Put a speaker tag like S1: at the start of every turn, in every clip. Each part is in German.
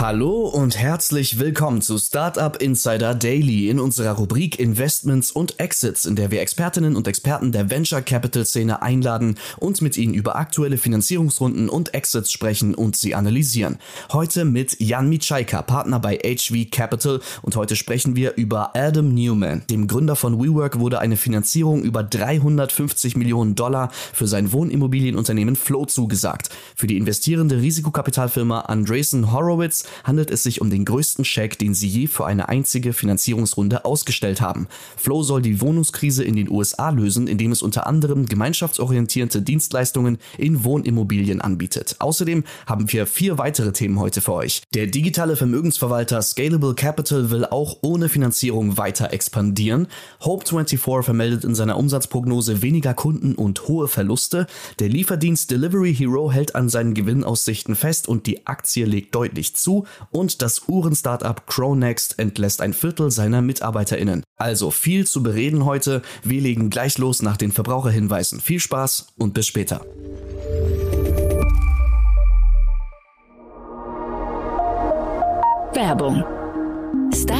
S1: Hallo und herzlich willkommen zu Startup Insider Daily in unserer Rubrik Investments und Exits, in der wir Expertinnen und Experten der Venture Capital Szene einladen und mit ihnen über aktuelle Finanzierungsrunden und Exits sprechen und sie analysieren. Heute mit Jan Mitschaika, Partner bei HV Capital und heute sprechen wir über Adam Newman. Dem Gründer von WeWork wurde eine Finanzierung über 350 Millionen Dollar für sein Wohnimmobilienunternehmen Flow zugesagt. Für die investierende Risikokapitalfirma Andreessen Horowitz handelt es sich um den größten Scheck, den sie je für eine einzige Finanzierungsrunde ausgestellt haben. Flow soll die Wohnungskrise in den USA lösen, indem es unter anderem gemeinschaftsorientierte Dienstleistungen in Wohnimmobilien anbietet. Außerdem haben wir vier weitere Themen heute für euch. Der digitale Vermögensverwalter Scalable Capital will auch ohne Finanzierung weiter expandieren. Hope24 vermeldet in seiner Umsatzprognose weniger Kunden und hohe Verluste. Der Lieferdienst Delivery Hero hält an seinen Gewinnaussichten fest und die Aktie legt deutlich zu und das Uhren-Startup Cronext entlässt ein Viertel seiner MitarbeiterInnen. Also viel zu bereden heute. Wir legen gleich los nach den Verbraucherhinweisen. Viel Spaß und bis später.
S2: Werbung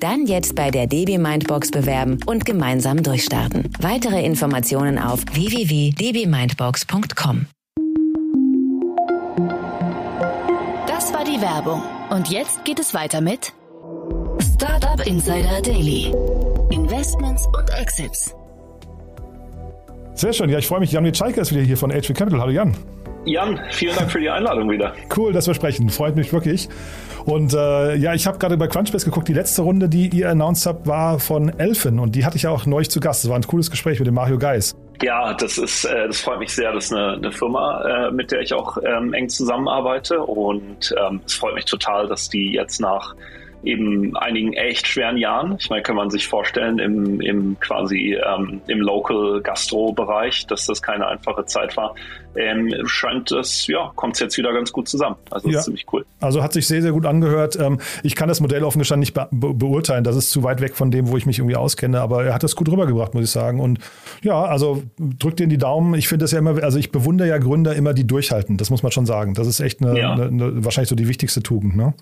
S2: Dann jetzt bei der DB Mindbox bewerben und gemeinsam durchstarten. Weitere Informationen auf www.dbmindbox.com. Das war die Werbung. Und jetzt geht es weiter mit Startup Insider Daily. Investments und Exits.
S3: Sehr schön. Ja, ich freue mich. Jan Witschaiker ist wieder hier von HV Capital. Hallo Jan.
S4: Jan, vielen Dank für die Einladung wieder.
S3: Cool, dass wir sprechen. Freut mich wirklich. Und äh, ja, ich habe gerade bei Crunchbase geguckt. Die letzte Runde, die ihr announced habt, war von Elfen. Und die hatte ich ja auch neulich zu Gast. Das war ein cooles Gespräch mit dem Mario Geis.
S4: Ja, das ist, äh, das freut mich sehr. Das ist eine, eine Firma, äh, mit der ich auch ähm, eng zusammenarbeite. Und ähm, es freut mich total, dass die jetzt nach eben einigen echt schweren Jahren. Ich meine, kann man sich vorstellen, im, im quasi ähm, im Local Gastro-Bereich, dass das keine einfache Zeit war. Ähm, scheint es, ja, kommt es jetzt wieder ganz gut zusammen. Also ja. ist ziemlich cool.
S3: Also hat sich sehr, sehr gut angehört. Ähm, ich kann das Modell offen gestanden nicht be be beurteilen. Das ist zu weit weg von dem, wo ich mich irgendwie auskenne, aber er hat das gut rübergebracht, muss ich sagen. Und ja, also drückt dir die Daumen. Ich finde das ja immer, also ich bewundere ja Gründer immer, die durchhalten. Das muss man schon sagen. Das ist echt eine, ja. eine, eine wahrscheinlich so die wichtigste Tugend, ne?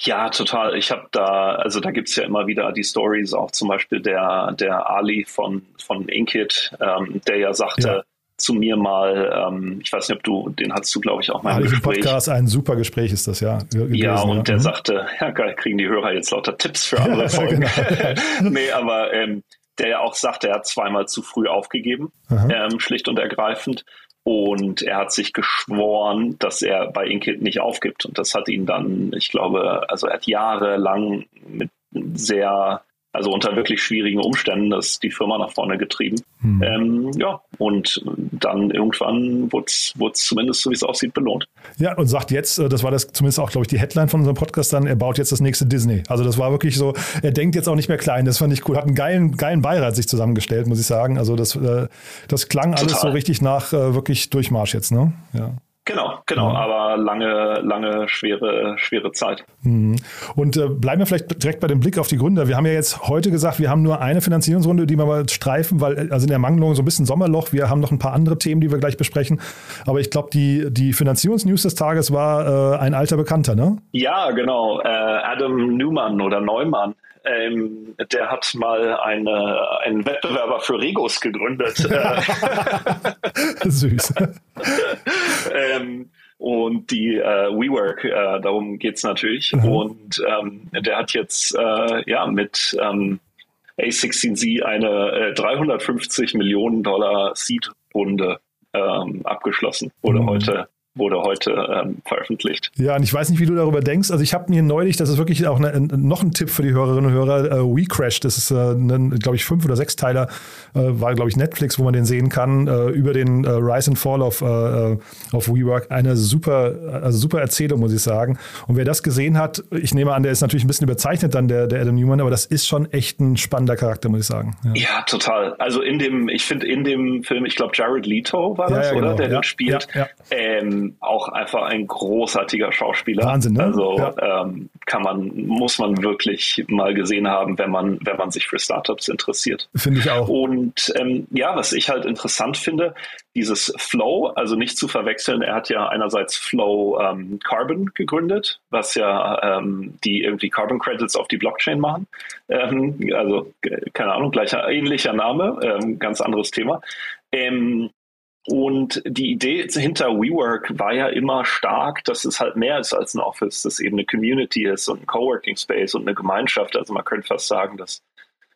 S4: Ja, total. Ich habe da, also da gibt's ja immer wieder die Stories, auch zum Beispiel der, der Ali von, von Inkit, ähm, der ja sagte, ja. zu mir mal, ähm, ich weiß nicht, ob du, den hast du, glaube ich, auch mal
S3: im Gespräch. Podcast, ein super Gespräch ist das, ja.
S4: Gewesen, ja, und ja. der mhm. sagte, ja geil, kriegen die Hörer jetzt lauter Tipps für andere Folgen. genau. nee, aber ähm, der ja auch sagte, er hat zweimal zu früh aufgegeben, ähm, schlicht und ergreifend. Und er hat sich geschworen, dass er bei Inkit nicht aufgibt. Und das hat ihn dann, ich glaube, also er hat jahrelang mit sehr also unter wirklich schwierigen Umständen das die Firma nach vorne getrieben. Hm. Ähm, ja, und dann irgendwann wurde es zumindest, so wie es aussieht, belohnt.
S3: Ja, und sagt jetzt, äh, das war das zumindest auch, glaube ich, die Headline von unserem Podcast dann, er baut jetzt das nächste Disney. Also das war wirklich so, er denkt jetzt auch nicht mehr klein, das fand ich cool. Hat einen geilen, geilen Beirat sich zusammengestellt, muss ich sagen. Also das, äh, das klang Total. alles so richtig nach äh, wirklich Durchmarsch jetzt, ne?
S4: Ja. Genau, genau, ja. aber lange, lange schwere, schwere Zeit.
S3: Mhm. Und äh, bleiben wir vielleicht direkt bei dem Blick auf die Gründer. Wir haben ja jetzt heute gesagt, wir haben nur eine Finanzierungsrunde, die wir mal streifen, weil also in der Mangelung so ein bisschen Sommerloch. Wir haben noch ein paar andere Themen, die wir gleich besprechen. Aber ich glaube, die, die Finanzierungsnews des Tages war äh, ein alter Bekannter, ne?
S4: Ja, genau. Äh, Adam Newman oder Neumann ähm, der hat mal eine, einen Wettbewerber für Regos gegründet.
S3: Süß.
S4: ähm, und die äh, WeWork, äh, darum geht's natürlich. Mhm. Und ähm, der hat jetzt äh, ja mit ähm, A16Z eine äh, 350 Millionen Dollar Seed Runde ähm, abgeschlossen oder mhm. heute wurde heute ähm, veröffentlicht.
S3: Ja, und ich weiß nicht, wie du darüber denkst. Also ich habe mir neulich, das ist wirklich auch eine, noch ein Tipp für die Hörerinnen und Hörer, äh, WeCrash, das ist, äh, glaube ich, fünf oder sechs Teiler, äh, war, glaube ich, Netflix, wo man den sehen kann, äh, über den äh, Rise and Fall of, äh, äh, of WeWork. Eine super, also super Erzählung, muss ich sagen. Und wer das gesehen hat, ich nehme an, der ist natürlich ein bisschen überzeichnet dann, der, der Adam Newman, aber das ist schon echt ein spannender Charakter, muss ich sagen.
S4: Ja, ja total. Also in dem, ich finde in dem Film, ich glaube, Jared Leto war das, ja, ja, genau. oder? Der ja, den spielt. Ähm, auch einfach ein großartiger Schauspieler.
S3: Wahnsinn, ne?
S4: Also ähm, kann man, muss man wirklich mal gesehen haben, wenn man, wenn man sich für Startups interessiert.
S3: Finde ich auch.
S4: Und ähm, ja, was ich halt interessant finde, dieses Flow, also nicht zu verwechseln, er hat ja einerseits Flow ähm, Carbon gegründet, was ja ähm, die irgendwie Carbon Credits auf die Blockchain machen. Ähm, also keine Ahnung, gleicher ähnlicher Name, ähm, ganz anderes Thema. Und die Idee hinter WeWork war ja immer stark, dass es halt mehr ist als ein Office, dass eben eine Community ist und ein Coworking Space und eine Gemeinschaft. Also man könnte fast sagen, dass,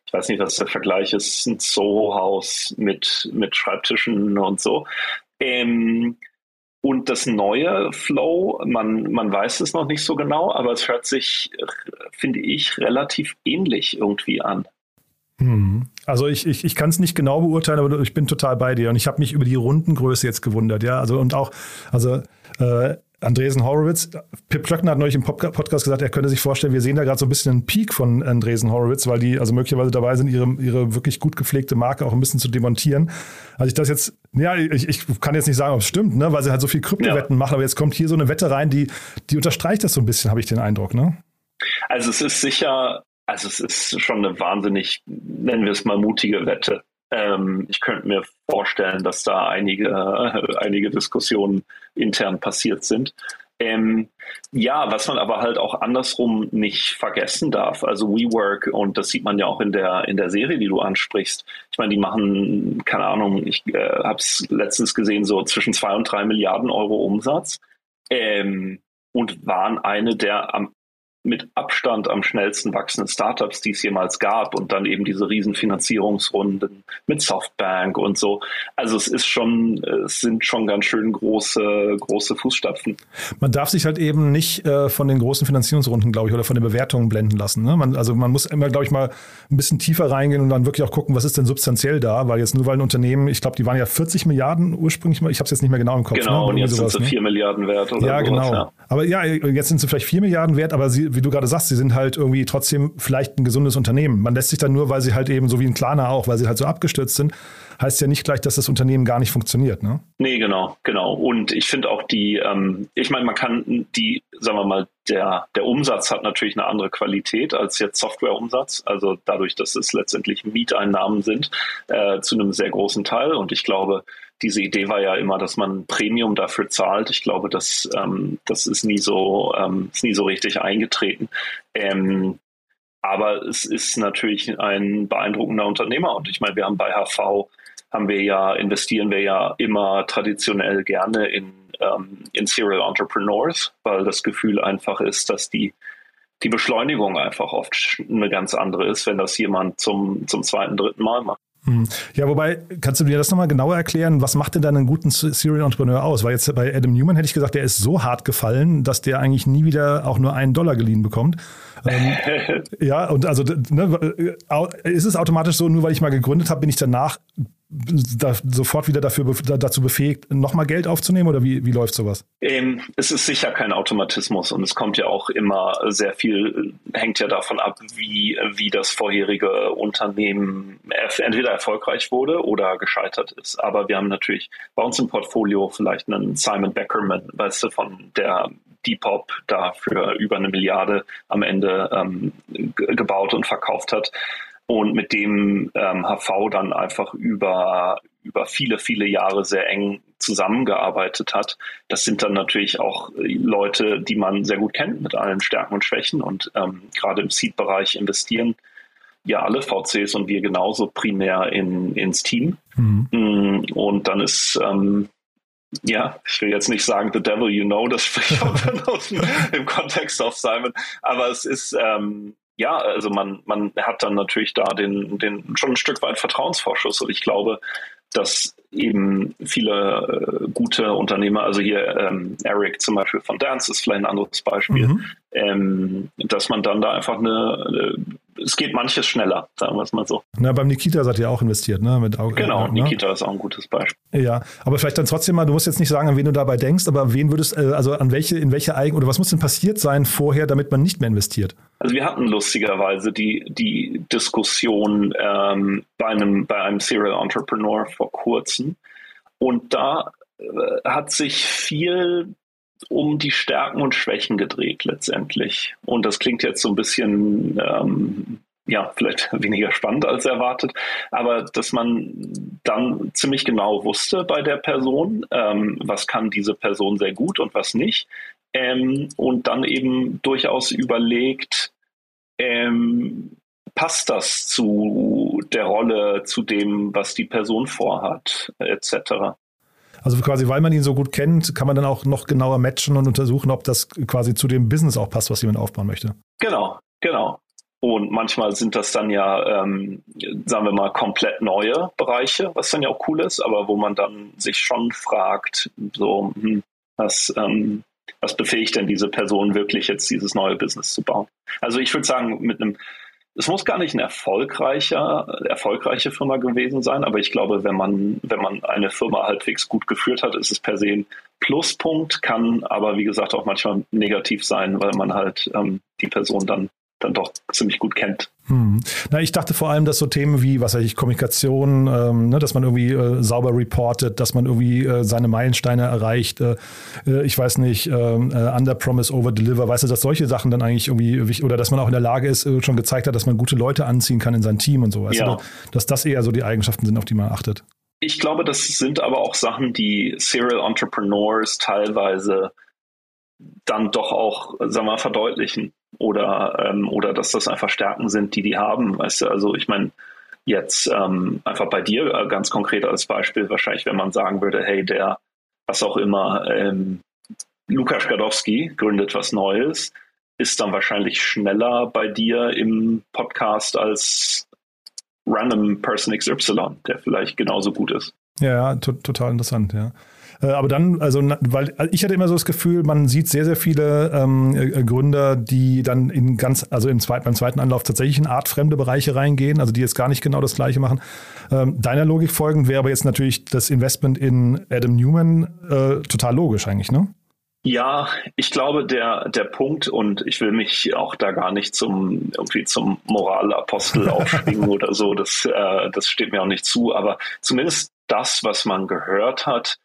S4: ich weiß nicht, was der Vergleich ist, ein Soho-Haus mit, mit Schreibtischen und so. Ähm, und das neue Flow, man, man weiß es noch nicht so genau, aber es hört sich, finde ich, relativ ähnlich irgendwie an.
S3: Hm. Also ich, ich, ich kann es nicht genau beurteilen, aber ich bin total bei dir. Und ich habe mich über die Rundengröße jetzt gewundert, ja. Also und auch, also äh, Andresen Horowitz, Pip Klöckner hat neulich im Podcast gesagt, er könnte sich vorstellen, wir sehen da gerade so ein bisschen einen Peak von Andresen Horowitz, weil die also möglicherweise dabei sind, ihre, ihre wirklich gut gepflegte Marke auch ein bisschen zu demontieren. Also ich das jetzt, ja, ich, ich kann jetzt nicht sagen, ob es stimmt, ne, weil sie halt so viel Kryptowetten ja. machen, aber jetzt kommt hier so eine Wette rein, die, die unterstreicht das so ein bisschen, habe ich den Eindruck, ne?
S4: Also es ist sicher also es ist schon eine wahnsinnig, nennen wir es mal, mutige Wette. Ähm, ich könnte mir vorstellen, dass da einige, äh, einige Diskussionen intern passiert sind. Ähm, ja, was man aber halt auch andersrum nicht vergessen darf. Also WeWork, und das sieht man ja auch in der, in der Serie, die du ansprichst. Ich meine, die machen, keine Ahnung, ich äh, habe es letztens gesehen, so zwischen zwei und drei Milliarden Euro Umsatz. Ähm, und waren eine der am mit Abstand am schnellsten wachsenden Startups, die es jemals gab und dann eben diese riesen Finanzierungsrunden mit Softbank und so. Also es ist schon, es sind schon ganz schön große, große Fußstapfen.
S3: Man darf sich halt eben nicht äh, von den großen Finanzierungsrunden, glaube ich, oder von den Bewertungen blenden lassen. Ne? Man, also man muss immer, glaube ich, mal ein bisschen tiefer reingehen und dann wirklich auch gucken, was ist denn substanziell da, weil jetzt nur weil ein Unternehmen, ich glaube, die waren ja 40 Milliarden ursprünglich mal, ich habe es jetzt nicht mehr genau im Kopf.
S4: Genau, ne? und jetzt sowas, sind sie ne? 4 Milliarden wert oder
S3: Ja, sowas, genau. Ja. Aber ja, jetzt sind sie vielleicht 4 Milliarden wert, aber sie wie du gerade sagst, sie sind halt irgendwie trotzdem vielleicht ein gesundes Unternehmen. Man lässt sich dann nur, weil sie halt eben so wie ein Klarna auch, weil sie halt so abgestürzt sind, heißt ja nicht gleich, dass das Unternehmen gar nicht funktioniert, ne?
S4: Nee, genau, genau. Und ich finde auch die, ähm, ich meine, man kann die, sagen wir mal, der, der Umsatz hat natürlich eine andere Qualität als jetzt Softwareumsatz. Also dadurch, dass es letztendlich Mieteinnahmen sind, äh, zu einem sehr großen Teil. Und ich glaube, diese Idee war ja immer, dass man Premium dafür zahlt. Ich glaube, das, ähm, das ist nie so, ähm, ist nie so richtig eingetreten. Ähm, aber es ist natürlich ein beeindruckender Unternehmer. Und ich meine, wir haben bei HV haben wir ja, investieren wir ja immer traditionell gerne in, ähm, in Serial Entrepreneurs, weil das Gefühl einfach ist, dass die, die Beschleunigung einfach oft eine ganz andere ist, wenn das jemand zum, zum zweiten, dritten Mal macht.
S3: Hm. Ja, wobei, kannst du dir das nochmal genauer erklären? Was macht denn dann einen guten Serial Entrepreneur aus? Weil jetzt bei Adam Newman hätte ich gesagt, der ist so hart gefallen, dass der eigentlich nie wieder auch nur einen Dollar geliehen bekommt. Ähm, ja, und also ne, ist es automatisch so, nur weil ich mal gegründet habe, bin ich danach da sofort wieder dafür dazu befähigt, nochmal Geld aufzunehmen oder wie, wie läuft sowas?
S4: Ähm, es ist sicher kein Automatismus und es kommt ja auch immer sehr viel, hängt ja davon ab, wie, wie das vorherige Unternehmen entweder erfolgreich wurde oder gescheitert ist. Aber wir haben natürlich bei uns im Portfolio vielleicht einen Simon Beckerman, weißt du, von der Depop da für über eine Milliarde am Ende ähm, gebaut und verkauft hat und mit dem ähm, HV dann einfach über, über viele, viele Jahre sehr eng zusammengearbeitet hat. Das sind dann natürlich auch Leute, die man sehr gut kennt mit allen Stärken und Schwächen und ähm, gerade im Seed-Bereich investieren ja alle VCs und wir genauso primär in, ins Team. Mhm. Mm, und dann ist ähm, ja, ich will jetzt nicht sagen The Devil You Know, das spricht auch benutzen im Kontext auf Simon, aber es ist ähm, ja, also man, man hat dann natürlich da den, den schon ein Stück weit Vertrauensvorschuss und ich glaube, dass eben viele äh, gute Unternehmer, also hier ähm, Eric zum Beispiel von Dance ist vielleicht ein anderes Beispiel, mhm. ähm, dass man dann da einfach eine, eine, es geht manches schneller, sagen wir es mal so.
S3: Na, beim Nikita seid ihr auch investiert, ne? Mit
S4: Auge, genau, ne? Nikita ist auch ein gutes Beispiel.
S3: Ja, aber vielleicht dann trotzdem mal, du musst jetzt nicht sagen, an wen du dabei denkst, aber wen würdest, äh, also an welche, in welche Eigen, oder was muss denn passiert sein vorher, damit man nicht mehr investiert?
S4: Also wir hatten lustigerweise die, die Diskussion ähm, bei, einem, bei einem Serial Entrepreneur vor kurzem. Und da äh, hat sich viel um die Stärken und Schwächen gedreht letztendlich. Und das klingt jetzt so ein bisschen, ähm, ja, vielleicht weniger spannend als erwartet, aber dass man dann ziemlich genau wusste bei der Person, ähm, was kann diese Person sehr gut und was nicht ähm, und dann eben durchaus überlegt, ähm, passt das zu der Rolle, zu dem, was die Person vorhat, etc.
S3: Also quasi, weil man ihn so gut kennt, kann man dann auch noch genauer matchen und untersuchen, ob das quasi zu dem Business auch passt, was jemand aufbauen möchte.
S4: Genau, genau. Und manchmal sind das dann ja, ähm, sagen wir mal, komplett neue Bereiche, was dann ja auch cool ist, aber wo man dann sich schon fragt, so, hm, was, ähm, was befähigt denn diese Person wirklich jetzt dieses neue Business zu bauen? Also ich würde sagen, mit einem, es muss gar nicht eine erfolgreicher, erfolgreiche Firma gewesen sein, aber ich glaube, wenn man, wenn man eine Firma halbwegs gut geführt hat, ist es per se ein Pluspunkt, kann aber wie gesagt auch manchmal negativ sein, weil man halt ähm, die Person dann dann doch ziemlich gut kennt.
S3: Hm. Na, ich dachte vor allem, dass so Themen wie, was weiß ich, Kommunikation, ähm, ne, dass man irgendwie äh, sauber reportet, dass man irgendwie äh, seine Meilensteine erreicht, äh, äh ich weiß nicht, ähm, äh, under promise, over deliver, weißt du, dass solche Sachen dann eigentlich irgendwie, oder dass man auch in der Lage ist, äh, schon gezeigt hat, dass man gute Leute anziehen kann in sein Team und so, weißt ja. du, dass das eher so die Eigenschaften sind, auf die man achtet.
S4: Ich glaube, das sind aber auch Sachen, die Serial Entrepreneurs teilweise dann doch auch, sagen wir mal, verdeutlichen oder, ähm, oder dass das einfach Stärken sind, die die haben. Weißt du, also ich meine, jetzt ähm, einfach bei dir äh, ganz konkret als Beispiel, wahrscheinlich, wenn man sagen würde, hey, der, was auch immer, ähm, Lukas Gadowski gründet was Neues, ist dann wahrscheinlich schneller bei dir im Podcast als Random Person XY, der vielleicht genauso gut ist.
S3: Ja, total interessant, ja. Äh, aber dann, also, weil also ich hatte immer so das Gefühl, man sieht sehr, sehr viele ähm, äh, Gründer, die dann in ganz, also im zweiten, beim zweiten Anlauf tatsächlich in artfremde Bereiche reingehen, also die jetzt gar nicht genau das Gleiche machen. Ähm, deiner Logik folgend wäre aber jetzt natürlich das Investment in Adam Newman äh, total logisch eigentlich, ne?
S4: Ja, ich glaube, der, der Punkt, und ich will mich auch da gar nicht zum, irgendwie zum Moralapostel aufschwingen oder so, das, äh, das steht mir auch nicht zu, aber zumindest das, was man gehört hat,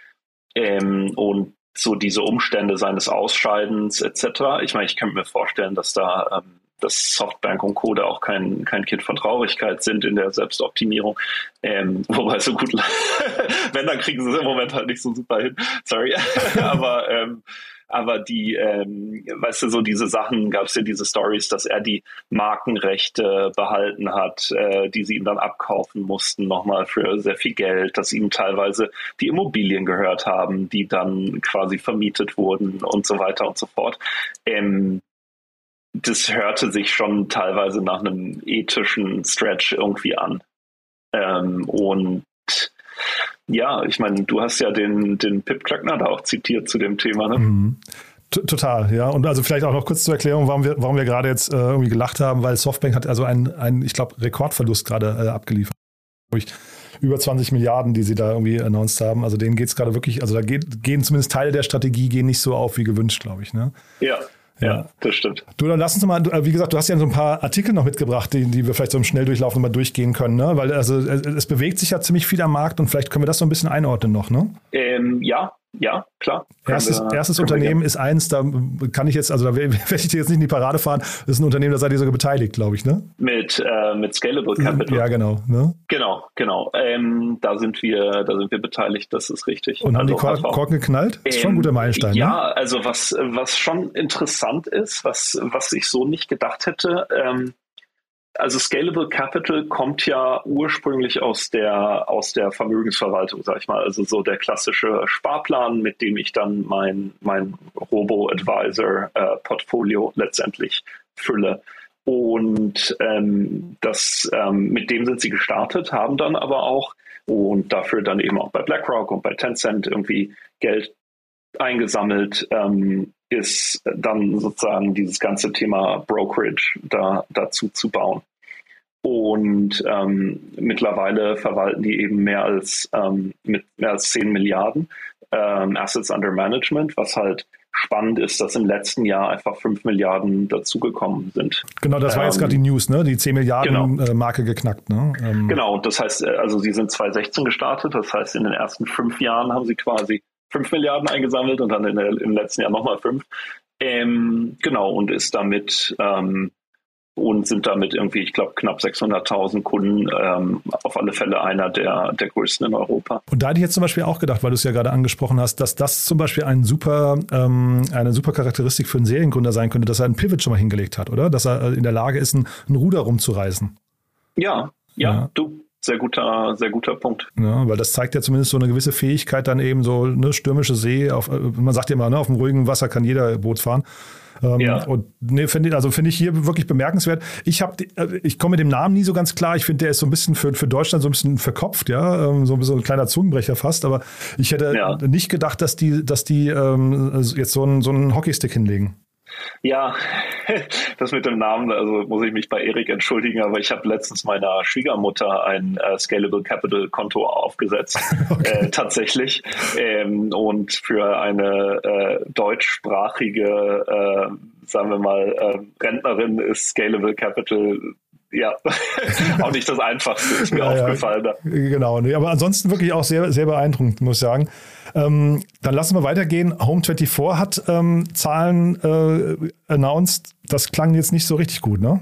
S4: ähm, und so diese Umstände seines Ausscheidens etc. Ich meine, ich könnte mir vorstellen, dass da ähm, dass Softbank und Co. da auch kein, kein Kind von Traurigkeit sind in der Selbstoptimierung. Ähm, wobei so gut, wenn, dann kriegen sie es im Moment halt nicht so super hin. Sorry. Aber ähm, aber die, ähm, weißt du, so diese Sachen, gab es ja diese Stories, dass er die Markenrechte behalten hat, äh, die sie ihm dann abkaufen mussten, nochmal für sehr viel Geld, dass ihm teilweise die Immobilien gehört haben, die dann quasi vermietet wurden und so weiter und so fort. Ähm, das hörte sich schon teilweise nach einem ethischen Stretch irgendwie an. Ähm, und ja, ich meine, du hast ja den, den Pip Klöckner da auch zitiert zu dem Thema, ne? Mhm.
S3: Total, ja. Und also vielleicht auch noch kurz zur Erklärung, warum wir, warum wir gerade jetzt äh, irgendwie gelacht haben, weil Softbank hat also einen, einen ich glaube, Rekordverlust gerade äh, abgeliefert. Über 20 Milliarden, die sie da irgendwie announced haben. Also denen geht es gerade wirklich, also da geht, gehen zumindest Teile der Strategie gehen nicht so auf wie gewünscht, glaube ich. Ne?
S4: Ja, ja, das stimmt.
S3: Du, dann lass uns mal, äh, wie gesagt, du hast ja so ein paar Artikel noch mitgebracht, die, die wir vielleicht so im Schnelldurchlauf mal durchgehen können, ne? Weil also es bewegt sich ja ziemlich viel am Markt und vielleicht können wir das so ein bisschen einordnen noch, ne?
S4: Ähm, ja, ja, klar.
S3: Erstes, wir, erstes Unternehmen ist eins, da kann ich jetzt, also da werde ich dir jetzt nicht in die Parade fahren. Das ist ein Unternehmen, da seid ihr sogar beteiligt, glaube ich, ne?
S4: Mit, äh, mit Scalable Capital.
S3: Ja, genau. Ne?
S4: Genau, genau. Ähm, da sind wir, da sind wir beteiligt, das ist richtig.
S3: Und haben also, die Korken, Korken geknallt? ist schon ein guter ähm, Meilenstein.
S4: Ja,
S3: ne?
S4: also was, was schon interessant ist, was, was ich so nicht gedacht hätte, ähm, also Scalable Capital kommt ja ursprünglich aus der, aus der Vermögensverwaltung, sag ich mal. Also so der klassische Sparplan, mit dem ich dann mein, mein Robo-Advisor-Portfolio äh, letztendlich fülle. Und ähm, das, ähm, mit dem sind sie gestartet, haben dann aber auch und dafür dann eben auch bei BlackRock und bei Tencent irgendwie Geld eingesammelt, ähm, ist dann sozusagen dieses ganze Thema Brokerage da, dazu zu bauen. Und ähm, mittlerweile verwalten die eben mehr als, ähm, mit mehr als 10 Milliarden ähm, Assets under Management, was halt spannend ist, dass im letzten Jahr einfach 5 Milliarden dazugekommen sind.
S3: Genau, das war jetzt gerade die ähm, News, ne? Die 10 Milliarden genau. Äh, Marke geknackt, ne?
S4: Ähm. Genau, das heißt, äh, also sie sind 2016 gestartet, das heißt, in den ersten fünf Jahren haben sie quasi 5 Milliarden eingesammelt und dann in der, im letzten Jahr nochmal 5. Ähm, genau, und ist damit ähm, und sind damit irgendwie, ich glaube, knapp 600.000 Kunden ähm, auf alle Fälle einer der, der größten in Europa.
S3: Und da hätte ich jetzt zum Beispiel auch gedacht, weil du es ja gerade angesprochen hast, dass das zum Beispiel ein super, ähm, eine super Charakteristik für einen Seriengründer sein könnte, dass er einen Pivot schon mal hingelegt hat, oder? Dass er äh, in der Lage ist, ein, ein Ruder rumzureißen.
S4: Ja, ja, ja, du, sehr guter, sehr guter Punkt.
S3: Ja, weil das zeigt ja zumindest so eine gewisse Fähigkeit, dann eben so eine stürmische See, auf, äh, man sagt ja immer, ne, auf dem ruhigen Wasser kann jeder Boot fahren. Ähm, ja. Und nee, finde ich, also finde ich hier wirklich bemerkenswert. Ich habe, äh, ich komme mit dem Namen nie so ganz klar. Ich finde, der ist so ein bisschen für, für Deutschland so ein bisschen verkopft, ja, ähm, so, so ein kleiner Zungenbrecher fast. Aber ich hätte ja. nicht gedacht, dass die, dass die ähm, jetzt so einen, so einen Hockeystick hinlegen.
S4: Ja, das mit dem Namen, also muss ich mich bei Erik entschuldigen, aber ich habe letztens meiner Schwiegermutter ein äh, Scalable Capital Konto aufgesetzt, okay. äh, tatsächlich. Ähm, und für eine äh, deutschsprachige, äh, sagen wir mal, äh, Rentnerin ist Scalable Capital ja, auch nicht das Einfachste, ist mir ja, aufgefallen. Ja,
S3: genau, nee, aber ansonsten wirklich auch sehr, sehr beeindruckend, muss ich sagen. Ähm, dann lassen wir weitergehen. Home24 hat ähm, Zahlen äh, announced. Das klang jetzt nicht so richtig gut, ne?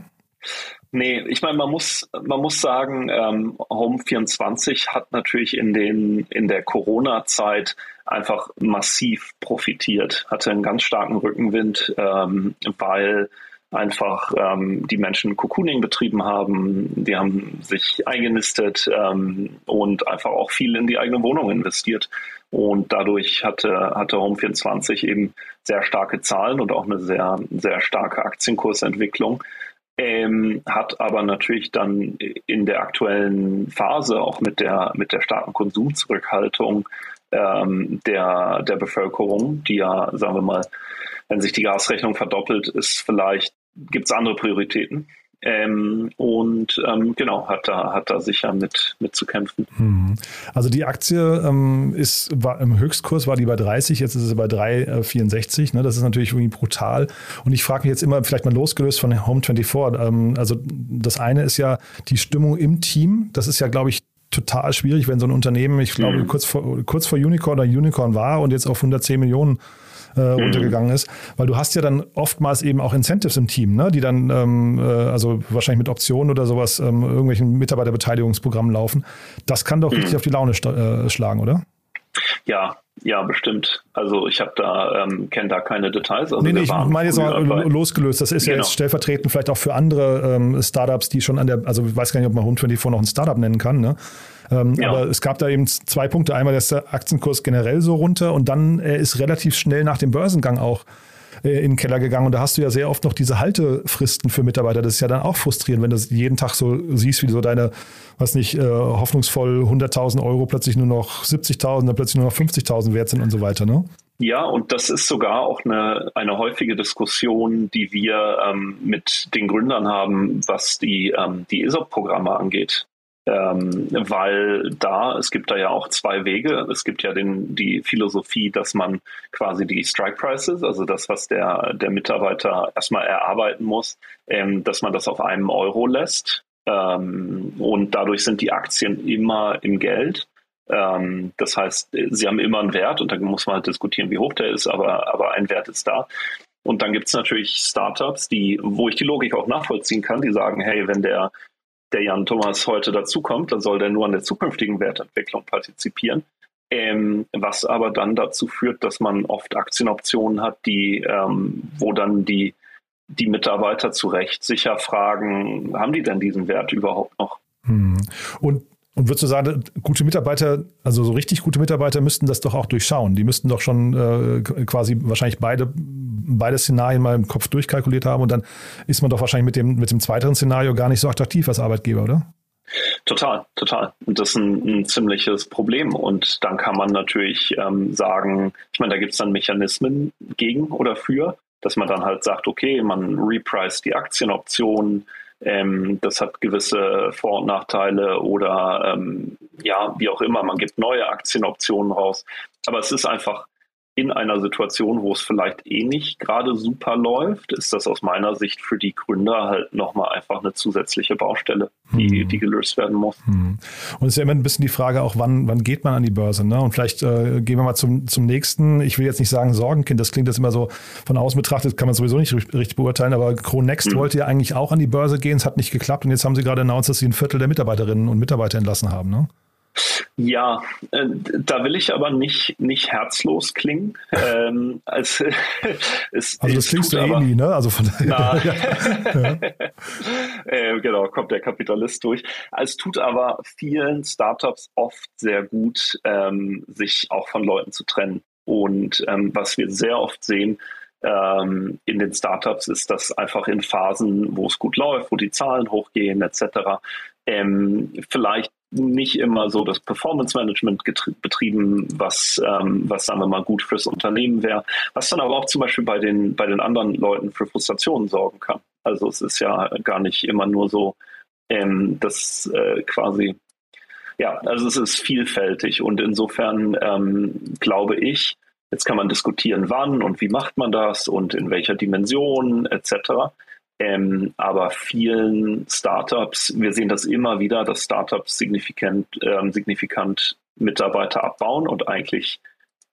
S4: Nee, ich meine, man muss, man muss sagen, ähm, Home24 hat natürlich in, den, in der Corona-Zeit einfach massiv profitiert, hatte einen ganz starken Rückenwind, ähm, weil einfach ähm, die Menschen Cocooning betrieben haben, die haben sich eingenistet ähm, und einfach auch viel in die eigene Wohnung investiert. Und dadurch hatte, hatte Home24 eben sehr starke Zahlen und auch eine sehr, sehr starke Aktienkursentwicklung. Ähm, hat aber natürlich dann in der aktuellen Phase auch mit der, mit der starken Konsumzurückhaltung ähm, der, der Bevölkerung, die ja, sagen wir mal, wenn sich die Gasrechnung verdoppelt, ist vielleicht gibt es andere Prioritäten. Ähm, und ähm, genau, hat da, hat da sicher mit, mit zu kämpfen.
S3: Hm. Also die Aktie ähm, ist, war im Höchstkurs war die bei 30, jetzt ist sie bei 3,64. Äh, ne? Das ist natürlich irgendwie brutal. Und ich frage mich jetzt immer, vielleicht mal losgelöst von Home24, ähm, also das eine ist ja die Stimmung im Team. Das ist ja, glaube ich, total schwierig, wenn so ein Unternehmen, ich glaube, mhm. kurz, vor, kurz vor Unicorn oder Unicorn war und jetzt auf 110 Millionen äh, mhm. runtergegangen ist. Weil du hast ja dann oftmals eben auch Incentives im Team, ne? die dann, ähm, äh, also wahrscheinlich mit Optionen oder sowas, ähm, irgendwelchen Mitarbeiterbeteiligungsprogrammen laufen. Das kann doch mhm. richtig auf die Laune äh, schlagen, oder?
S4: Ja, ja, bestimmt. Also ich habe da, ähm, kenne da keine Details. Also
S3: nee, nee, ich meine jetzt mal losgelöst. Das ist genau. ja jetzt stellvertretend vielleicht auch für andere ähm, Startups, die schon an der, also ich weiß gar nicht, ob man Home24 noch ein Startup nennen kann, ne? Ähm, ja. Aber es gab da eben zwei Punkte. Einmal ist der Aktienkurs generell so runter und dann er ist relativ schnell nach dem Börsengang auch äh, in den Keller gegangen. Und da hast du ja sehr oft noch diese Haltefristen für Mitarbeiter. Das ist ja dann auch frustrierend, wenn du jeden Tag so siehst, wie so deine, was nicht, äh, hoffnungsvoll 100.000 Euro plötzlich nur noch 70.000, dann plötzlich nur noch 50.000 wert sind und so weiter, ne?
S4: Ja, und das ist sogar auch eine, eine häufige Diskussion, die wir ähm, mit den Gründern haben, was die, ähm, die ESOP-Programme angeht. Ähm, weil da, es gibt da ja auch zwei Wege. Es gibt ja den, die Philosophie, dass man quasi die Strike Prices, also das, was der, der Mitarbeiter erstmal erarbeiten muss, ähm, dass man das auf einem Euro lässt. Ähm, und dadurch sind die Aktien immer im Geld. Ähm, das heißt, sie haben immer einen Wert und dann muss man halt diskutieren, wie hoch der ist, aber, aber ein Wert ist da. Und dann gibt es natürlich Startups, die, wo ich die Logik auch nachvollziehen kann, die sagen, hey, wenn der der Jan Thomas heute dazukommt, dann soll der nur an der zukünftigen Wertentwicklung partizipieren. Ähm, was aber dann dazu führt, dass man oft Aktienoptionen hat, die, ähm, wo dann die, die Mitarbeiter zu Recht sicher fragen, haben die denn diesen Wert überhaupt noch?
S3: Hm. Und und würdest du sagen, gute Mitarbeiter, also so richtig gute Mitarbeiter müssten das doch auch durchschauen. Die müssten doch schon äh, quasi wahrscheinlich beide beide Szenarien mal im Kopf durchkalkuliert haben und dann ist man doch wahrscheinlich mit dem, mit dem zweiteren Szenario gar nicht so attraktiv als Arbeitgeber, oder?
S4: Total, total. Und das ist ein, ein, ziemliches Problem. Und dann kann man natürlich ähm, sagen, ich meine, da gibt es dann Mechanismen gegen oder für, dass man dann halt sagt, okay, man reprice die Aktienoptionen, ähm, das hat gewisse Vor- und Nachteile oder ähm, ja, wie auch immer, man gibt neue Aktienoptionen raus. Aber es ist einfach in einer Situation, wo es vielleicht eh nicht gerade super läuft, ist das aus meiner Sicht für die Gründer halt nochmal einfach eine zusätzliche Baustelle, die, hm. die gelöst werden muss.
S3: Hm. Und es ist ja immer ein bisschen die Frage auch, wann, wann geht man an die Börse? Ne? Und vielleicht äh, gehen wir mal zum, zum nächsten. Ich will jetzt nicht sagen Sorgenkind, das klingt jetzt immer so von außen betrachtet, kann man sowieso nicht richtig beurteilen, aber Cronext hm. wollte ja eigentlich auch an die Börse gehen, es hat nicht geklappt und jetzt haben sie gerade announced, dass sie ein Viertel der Mitarbeiterinnen und Mitarbeiter entlassen haben. Ne?
S4: Ja, äh, da will ich aber nicht, nicht herzlos klingen. ähm,
S3: also, es, also das klingst du eh nie, ne? Also von
S4: ja. äh, genau, kommt der Kapitalist durch. Es tut aber vielen Startups oft sehr gut, ähm, sich auch von Leuten zu trennen. Und ähm, was wir sehr oft sehen, ähm, in den Startups ist das einfach in Phasen, wo es gut läuft, wo die Zahlen hochgehen etc. Ähm, vielleicht nicht immer so das Performance Management betrieben, was, ähm, was sagen wir mal gut fürs Unternehmen wäre, was dann aber auch zum Beispiel bei den, bei den anderen Leuten für Frustrationen sorgen kann. Also es ist ja gar nicht immer nur so, ähm, dass äh, quasi, ja, also es ist vielfältig und insofern ähm, glaube ich, jetzt kann man diskutieren, wann und wie macht man das und in welcher Dimension etc. Ähm, aber vielen Startups, wir sehen das immer wieder, dass Startups signifikant, ähm, signifikant Mitarbeiter abbauen und eigentlich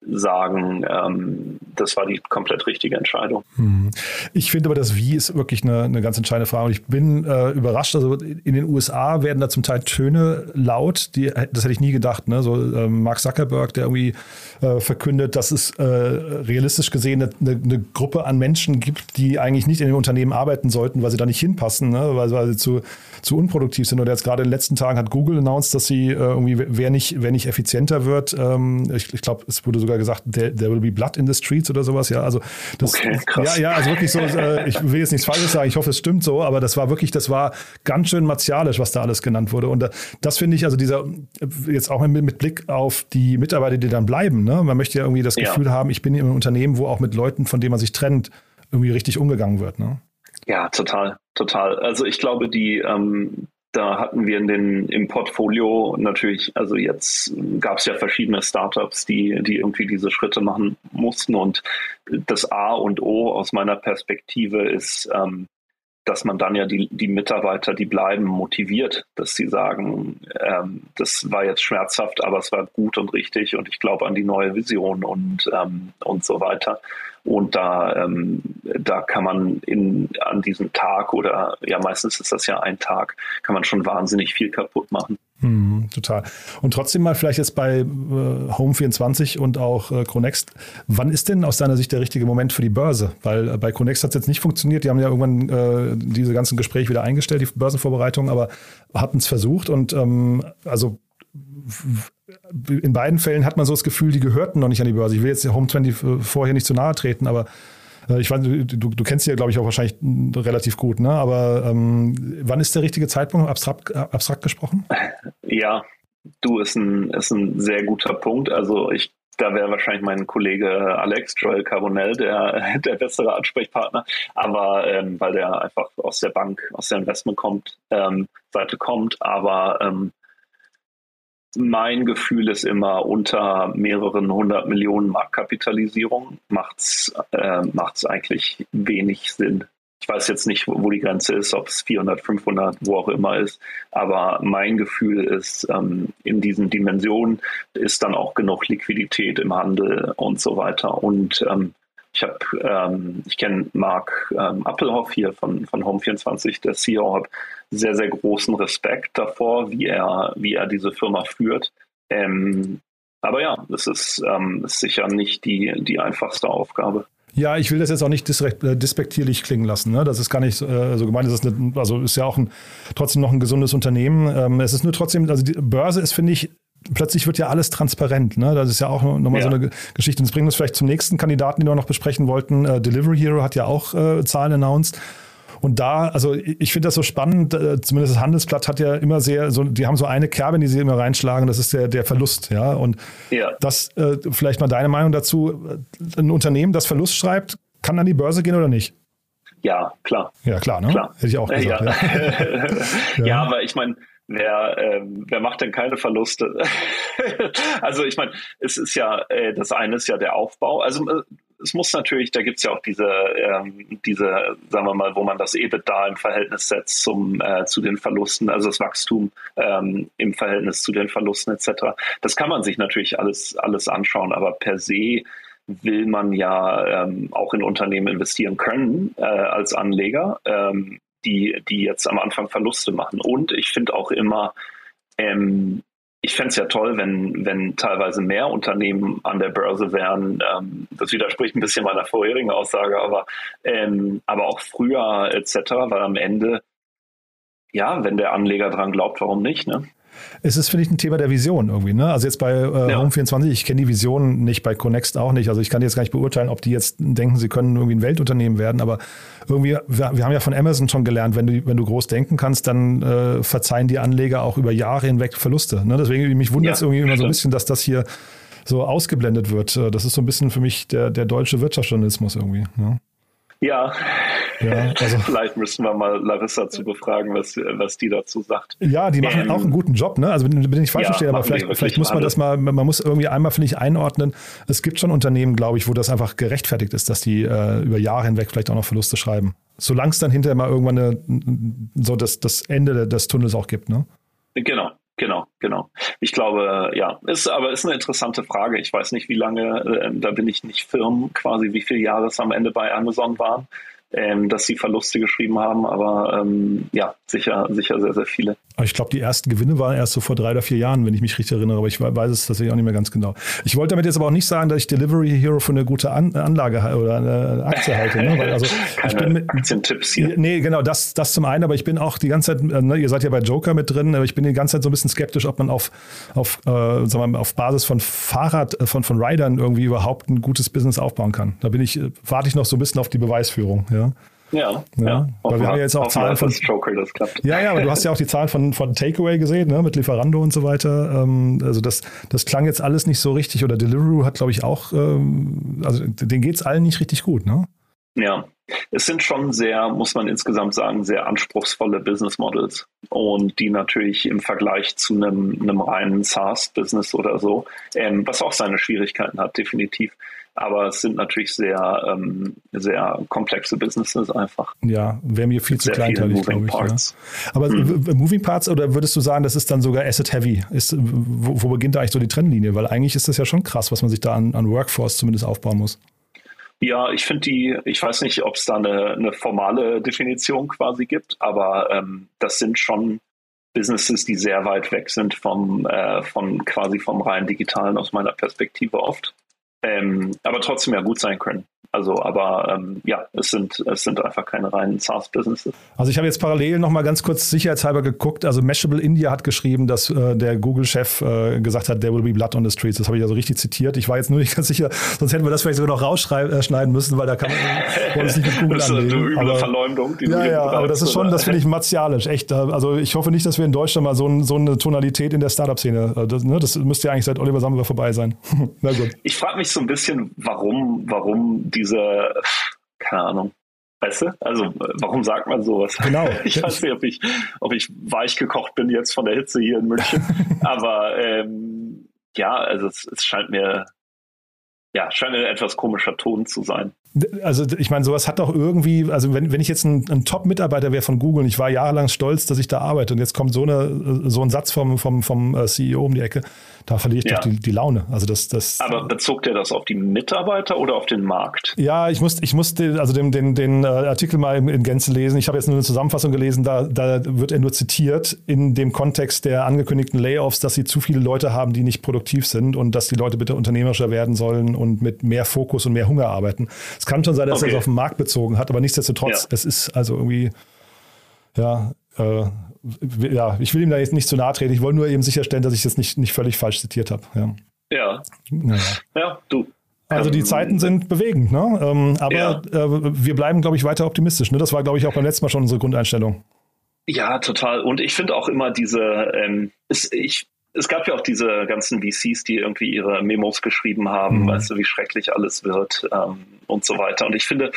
S4: sagen, ähm, das war die komplett richtige Entscheidung.
S3: Hm. Ich finde aber, das Wie ist wirklich eine, eine ganz entscheidende Frage. Und ich bin äh, überrascht. Also in den USA werden da zum Teil Töne laut, die, das hätte ich nie gedacht. Ne? So äh, Mark Zuckerberg, der irgendwie äh, verkündet, dass es äh, realistisch gesehen eine, eine, Gruppe an Menschen gibt, die eigentlich nicht in den Unternehmen arbeiten sollten, weil sie da nicht hinpassen, ne? weil, weil sie zu, zu unproduktiv sind. Und jetzt gerade in den letzten Tagen hat Google announced, dass sie äh, irgendwie, wer nicht, wer nicht effizienter wird, ähm, ich, ich glaube, es wurde sogar gesagt, there, there, will be blood in the streets oder sowas. Ja, also das, okay, krass. ja, ja, also wirklich so. Äh, ich will jetzt nichts Falsches sagen. Ich hoffe, es stimmt so, aber das war wirklich, das war ganz schön martialisch, was da alles genannt wurde. Und äh, das finde ich, also dieser jetzt auch mit, mit, Blick auf die Mitarbeiter, die dann bleiben. Ne? Man möchte ja irgendwie das Gefühl ja. haben, ich bin in einem Unternehmen, wo auch mit Leuten, von denen man sich trennt, irgendwie richtig umgegangen wird. Ne?
S4: Ja, total, total. Also ich glaube, die, ähm, da hatten wir in den, im Portfolio natürlich, also jetzt gab es ja verschiedene Startups, die, die irgendwie diese Schritte machen mussten. Und das A und O aus meiner Perspektive ist, ähm, dass man dann ja die, die Mitarbeiter, die bleiben, motiviert, dass sie sagen, ähm, das war jetzt schmerzhaft, aber es war gut und richtig und ich glaube an die neue Vision und, ähm, und so weiter. Und da, ähm, da kann man in, an diesem Tag oder ja, meistens ist das ja ein Tag, kann man schon wahnsinnig viel kaputt machen.
S3: Hm, total. Und trotzdem mal vielleicht jetzt bei äh, Home24 und auch äh, Chronext, wann ist denn aus deiner Sicht der richtige Moment für die Börse? Weil äh, bei Chronext hat es jetzt nicht funktioniert, die haben ja irgendwann äh, diese ganzen Gespräche wieder eingestellt, die Börsenvorbereitung, aber hatten es versucht und ähm, also in beiden Fällen hat man so das Gefühl, die gehörten noch nicht an die Börse. Ich will jetzt Home24 vorher nicht zu nahe treten, aber äh, ich weiß, du, du kennst sie ja, glaube ich, auch wahrscheinlich relativ gut, ne? Aber ähm, wann ist der richtige Zeitpunkt, abstrakt, abstrakt gesprochen?
S4: Ja, du ist ein, ist ein sehr guter Punkt. Also ich da wäre wahrscheinlich mein Kollege Alex Joel Carbonell der, der bessere Ansprechpartner, aber ähm, weil der einfach aus der Bank, aus der Investment kommt, ähm, Seite kommt, aber ähm, mein Gefühl ist immer, unter mehreren hundert Millionen Marktkapitalisierung macht es äh, macht's eigentlich wenig Sinn. Ich weiß jetzt nicht, wo die Grenze ist, ob es 400, 500, wo auch immer ist. Aber mein Gefühl ist, ähm, in diesen Dimensionen ist dann auch genug Liquidität im Handel und so weiter. Und ähm, ich habe, ähm, ich kenne Mark ähm, Appelhoff hier von, von Home24, der CEO, habe sehr, sehr großen Respekt davor, wie er, wie er diese Firma führt. Ähm, aber ja, es ist, ähm, ist sicher nicht die, die einfachste Aufgabe.
S3: Ja, ich will das jetzt auch nicht äh, despektierlich klingen lassen. Ne? Das ist gar nicht äh, so gemeint. Das ist eine, also ist ja auch ein, trotzdem noch ein gesundes Unternehmen. Ähm, es ist nur trotzdem, also die Börse ist, finde ich, plötzlich wird ja alles transparent. Ne? Das ist ja auch nochmal ja. so eine Geschichte. Und das bringt uns vielleicht zum nächsten Kandidaten, den wir noch besprechen wollten. Äh, Delivery Hero hat ja auch äh, Zahlen announced. Und da, also ich finde das so spannend, äh, zumindest das Handelsblatt hat ja immer sehr, so, die haben so eine Kerbe, in die sie immer reinschlagen, das ist der, der Verlust, ja. Und ja. das, äh, vielleicht mal deine Meinung dazu, ein Unternehmen, das Verlust schreibt, kann an die Börse gehen oder nicht?
S4: Ja, klar.
S3: Ja, klar, ne? Klar. Hätte ich auch gesagt.
S4: Ja, ja. ja aber ich meine, wer, ähm, wer macht denn keine Verluste? also ich meine, es ist ja, äh, das eine ist ja der Aufbau. Also äh, es muss natürlich, da gibt es ja auch diese, ähm, diese, sagen wir mal, wo man das EBITDA im Verhältnis setzt zum, äh, zu den Verlusten, also das Wachstum ähm, im Verhältnis zu den Verlusten etc. Das kann man sich natürlich alles, alles anschauen, aber per se will man ja ähm, auch in Unternehmen investieren können äh, als Anleger, ähm, die, die jetzt am Anfang Verluste machen. Und ich finde auch immer, ähm, ich fände es ja toll, wenn, wenn teilweise mehr Unternehmen an der Börse wären. Ähm, das widerspricht ein bisschen meiner vorherigen Aussage, aber, ähm, aber auch früher etc., weil am Ende, ja, wenn der Anleger dran glaubt, warum nicht? Ne?
S3: Es ist, finde ich, ein Thema der Vision irgendwie. Ne? Also jetzt bei äh, ja. Home24, ich kenne die Vision nicht, bei Connext auch nicht. Also ich kann jetzt gar nicht beurteilen, ob die jetzt denken, sie können irgendwie ein Weltunternehmen werden. Aber irgendwie, wir, wir haben ja von Amazon schon gelernt, wenn du, wenn du groß denken kannst, dann äh, verzeihen die Anleger auch über Jahre hinweg Verluste. Ne? Deswegen, mich wundert es ja, irgendwie immer so ein bisschen, dass das hier so ausgeblendet wird. Äh, das ist so ein bisschen für mich der, der deutsche Wirtschaftsjournalismus irgendwie. Ne?
S4: Ja. ja also, Vielleicht müssen wir mal Larissa zu befragen, was, was die dazu sagt.
S3: Ja, die machen ähm, auch einen guten Job, ne? Also bin, bin ich falsch ja, verstehe, aber vielleicht, vielleicht muss man das mal, man muss irgendwie einmal, finde ich, einordnen. Es gibt schon Unternehmen, glaube ich, wo das einfach gerechtfertigt ist, dass die äh, über Jahre hinweg vielleicht auch noch Verluste schreiben. Solange es dann hinterher mal irgendwann eine, so das, das Ende des Tunnels auch gibt, ne?
S4: Genau, Genau, genau. Ich glaube, ja, ist aber ist eine interessante Frage. Ich weiß nicht, wie lange, äh, da bin ich nicht firm, quasi wie viele Jahre es am Ende bei Amazon waren ähm, dass sie Verluste geschrieben haben, aber ähm, ja, sicher, sicher sehr, sehr viele.
S3: Ich glaube, die ersten Gewinne waren erst so vor drei oder vier Jahren, wenn ich mich richtig erinnere, aber ich weiß es tatsächlich auch nicht mehr ganz genau. Ich wollte damit jetzt aber auch nicht sagen, dass ich Delivery Hero für eine gute An Anlage oder eine Aktie halte. Ne? Weil, also,
S4: Keine ich bin mit, Aktientipps hier.
S3: Nee, genau, das, das zum einen, aber ich bin auch die ganze Zeit, äh, ne, ihr seid ja bei Joker mit drin, aber ich bin die ganze Zeit so ein bisschen skeptisch, ob man auf, auf, äh, sagen wir mal, auf Basis von Fahrrad, äh, von, von Riders irgendwie überhaupt ein gutes Business aufbauen kann. Da bin ich, äh, warte ich noch so ein bisschen auf die Beweisführung. Ja.
S4: Ja, ja. ja.
S3: Weil wir haben ja jetzt auch Zahlen von.
S4: Joker, das klappt.
S3: Ja, ja, aber du hast ja auch die Zahlen von, von Takeaway gesehen, ne, mit Lieferando und so weiter. Ähm, also das, das klang jetzt alles nicht so richtig. Oder Deliveroo hat, glaube ich, auch, ähm, also denen geht es allen nicht richtig gut, ne?
S4: Ja, es sind schon sehr, muss man insgesamt sagen, sehr anspruchsvolle Business Models und die natürlich im Vergleich zu einem, einem reinen SaaS-Business oder so, ähm, was auch seine Schwierigkeiten hat, definitiv, aber es sind natürlich sehr, ähm, sehr komplexe Businesses einfach.
S3: Ja, wäre mir viel zu kleinteilig, glaube ich. Ja. Aber mhm. Moving Parts oder würdest du sagen, das ist dann sogar Asset Heavy? Ist, wo, wo beginnt da eigentlich so die Trennlinie? Weil eigentlich ist das ja schon krass, was man sich da an, an Workforce zumindest aufbauen muss.
S4: Ja, ich finde die, ich weiß nicht, ob es da eine, eine, formale Definition quasi gibt, aber ähm, das sind schon Businesses, die sehr weit weg sind vom, äh, von quasi vom rein digitalen aus meiner Perspektive oft ähm, aber trotzdem ja gut sein können. Also, aber ähm, ja, es sind, es sind einfach keine reinen SaaS-Businesses.
S3: Also ich habe jetzt parallel nochmal ganz kurz sicherheitshalber geguckt. Also Mashable India hat geschrieben, dass äh, der Google-Chef äh, gesagt hat, there will be blood on the streets. Das habe ich also richtig zitiert. Ich war jetzt nur nicht ganz sicher, sonst hätten wir das vielleicht sogar noch rausschneiden müssen, weil da kann man es nicht mit Google das ist
S4: eine üble aber, Verleumdung.
S3: Die ja, ja, aber das ist schon, das finde ich martialisch, echt. Also ich hoffe nicht, dass wir in Deutschland mal so, so eine Tonalität in der Startup-Szene, äh, das, ne, das müsste ja eigentlich seit Oliver Samwer vorbei sein.
S4: Na gut. Ich frage mich so ein bisschen, warum, warum diese, keine Ahnung, Weißt du? Also, warum sagt man sowas?
S3: Genau.
S4: Ich weiß nicht, ob ich, ob ich weich gekocht bin jetzt von der Hitze hier in München. Aber ähm, ja, also es, es scheint mir, ja, scheint ein etwas komischer Ton zu sein.
S3: Also ich meine, sowas hat doch irgendwie, also wenn, wenn ich jetzt ein, ein Top-Mitarbeiter wäre von Google und ich war jahrelang stolz, dass ich da arbeite und jetzt kommt so, eine, so ein Satz vom, vom, vom äh, CEO um die Ecke, da verliere ich ja. doch die, die Laune. Also das, das,
S4: Aber bezog der das auf die Mitarbeiter oder auf den Markt?
S3: Ja, ich musste ich musste also den, den, den äh, Artikel mal in Gänze lesen. Ich habe jetzt nur eine Zusammenfassung gelesen, da, da wird er nur zitiert in dem Kontext der angekündigten Layoffs, dass sie zu viele Leute haben, die nicht produktiv sind und dass die Leute bitte unternehmerischer werden sollen und mit mehr Fokus und mehr Hunger arbeiten. Es kann schon sein, dass okay. er es auf den Markt bezogen hat, aber nichtsdestotrotz, ja. es ist also irgendwie, ja, äh, ja, ich will ihm da jetzt nicht zu nahe treten. Ich wollte nur eben sicherstellen, dass ich das nicht, nicht völlig falsch zitiert habe.
S4: Ja. Ja.
S3: Naja. ja, du. Also die Zeiten sind bewegend, ne? Ähm, aber ja. äh, wir bleiben, glaube ich, weiter optimistisch. Ne? Das war, glaube ich, auch beim letzten Mal schon unsere Grundeinstellung.
S4: Ja, total. Und ich finde auch immer diese, ähm, es, ich, es gab ja auch diese ganzen VCs, die irgendwie ihre Memos geschrieben haben, mhm. weißt du, wie schrecklich alles wird ähm, und so weiter. Und ich finde,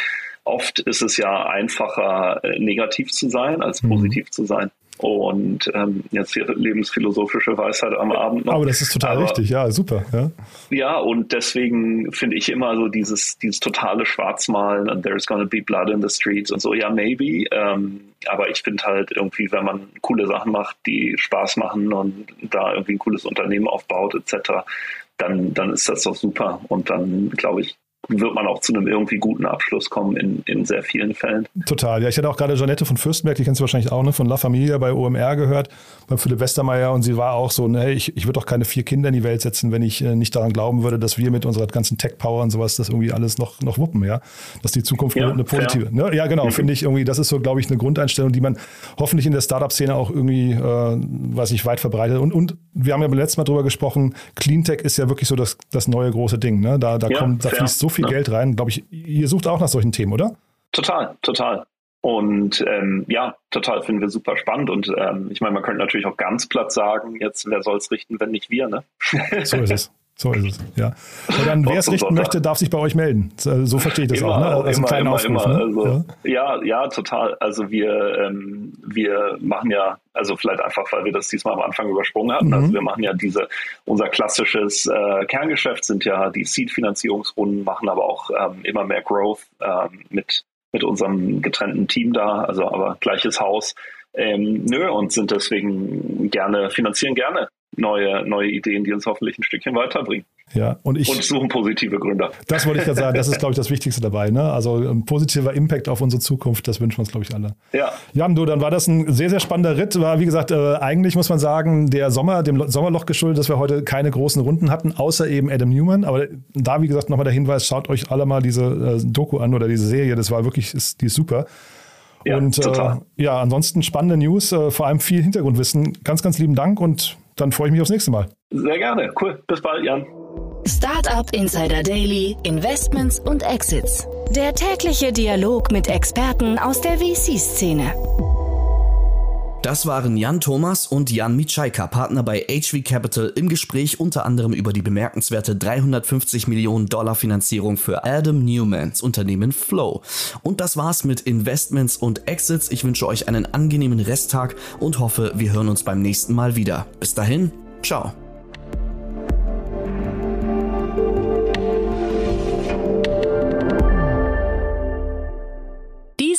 S4: oft ist es ja einfacher, äh, negativ zu sein, als mhm. positiv zu sein. Und ähm, jetzt hier lebensphilosophische Weisheit am Abend
S3: noch. Aber das ist total Aber, richtig, ja, super. Ja,
S4: ja und deswegen finde ich immer so dieses, dieses totale Schwarzmalen and there's gonna be blood in the streets und so, ja, maybe. Ähm, aber ich finde halt irgendwie, wenn man coole Sachen macht, die Spaß machen und da irgendwie ein cooles Unternehmen aufbaut, etc., dann, dann ist das doch super. Und dann, glaube ich, wird man auch zu einem irgendwie guten Abschluss kommen in, in sehr vielen Fällen.
S3: Total. Ja, ich hatte auch gerade Janette von Fürstenberg, die kennst du wahrscheinlich auch, ne, von La Familia bei OMR gehört, bei Philipp Westermeier und sie war auch so, ne, ich, ich würde doch keine vier Kinder in die Welt setzen, wenn ich äh, nicht daran glauben würde, dass wir mit unserer ganzen Tech-Power und sowas das irgendwie alles noch, noch wuppen, ja. Dass die Zukunft ja, eine positive, ne? Ja, genau, mhm. finde ich irgendwie, das ist so, glaube ich, eine Grundeinstellung, die man hoffentlich in der Startup-Szene auch irgendwie, äh, weiß ich, weit verbreitet. Und, und wir haben ja beim letzten Mal drüber gesprochen, Cleantech ist ja wirklich so das, das neue große Ding, ne? Da, da ja, kommt, da fließt so viel ja. Geld rein. Glaube ich, ihr sucht auch nach solchen Themen, oder?
S4: Total, total. Und ähm, ja, total finden wir super spannend. Und ähm, ich meine, man könnte natürlich auch ganz platt sagen, jetzt, wer soll es richten, wenn nicht wir, ne?
S3: So ist es. So ist es, ja. Und dann, wer es richten möchte, darf sich bei euch melden. So verstehe ich das immer, auch, ne?
S4: Also immer, kleinen immer, Aufruf, immer. Ne? Also, ja. ja. ja, total. Also wir, ähm, wir machen ja, also vielleicht einfach, weil wir das diesmal am Anfang übersprungen hatten. Also mhm. Also wir machen ja diese, unser klassisches äh, Kerngeschäft sind ja die Seed-Finanzierungsrunden, machen aber auch ähm, immer mehr Growth ähm, mit, mit unserem getrennten Team da, also aber gleiches Haus. Ähm, nö, und sind deswegen gerne, finanzieren gerne neue, neue Ideen, die uns hoffentlich ein Stückchen weiterbringen.
S3: Ja, und ich.
S4: Und suchen positive Gründer.
S3: Das wollte ich gerade sagen. Das ist, glaube ich, das Wichtigste dabei. Ne? Also ein positiver Impact auf unsere Zukunft, das wünschen wir uns, glaube ich, alle.
S4: Ja.
S3: Jan, du, dann war das ein sehr, sehr spannender Ritt. War, wie gesagt, äh, eigentlich muss man sagen, der Sommer, dem Sommerloch geschuldet, dass wir heute keine großen Runden hatten, außer eben Adam Newman. Aber da, wie gesagt, nochmal der Hinweis, schaut euch alle mal diese äh, Doku an oder diese Serie. Das war wirklich, ist, die ist super. Ja, und äh, ja, ansonsten spannende News, äh, vor allem viel Hintergrundwissen. Ganz, ganz lieben Dank und dann freue ich mich aufs nächste Mal.
S4: Sehr gerne. Cool. Bis bald, Jan.
S2: Startup Insider Daily, Investments und Exits. Der tägliche Dialog mit Experten aus der VC-Szene.
S1: Das waren Jan Thomas und Jan Mitschaika, Partner bei HV Capital, im Gespräch unter anderem über die bemerkenswerte 350 Millionen Dollar Finanzierung für Adam Newmans Unternehmen Flow. Und das war's mit Investments und Exits. Ich wünsche euch einen angenehmen Resttag und hoffe, wir hören uns beim nächsten Mal wieder. Bis dahin, ciao.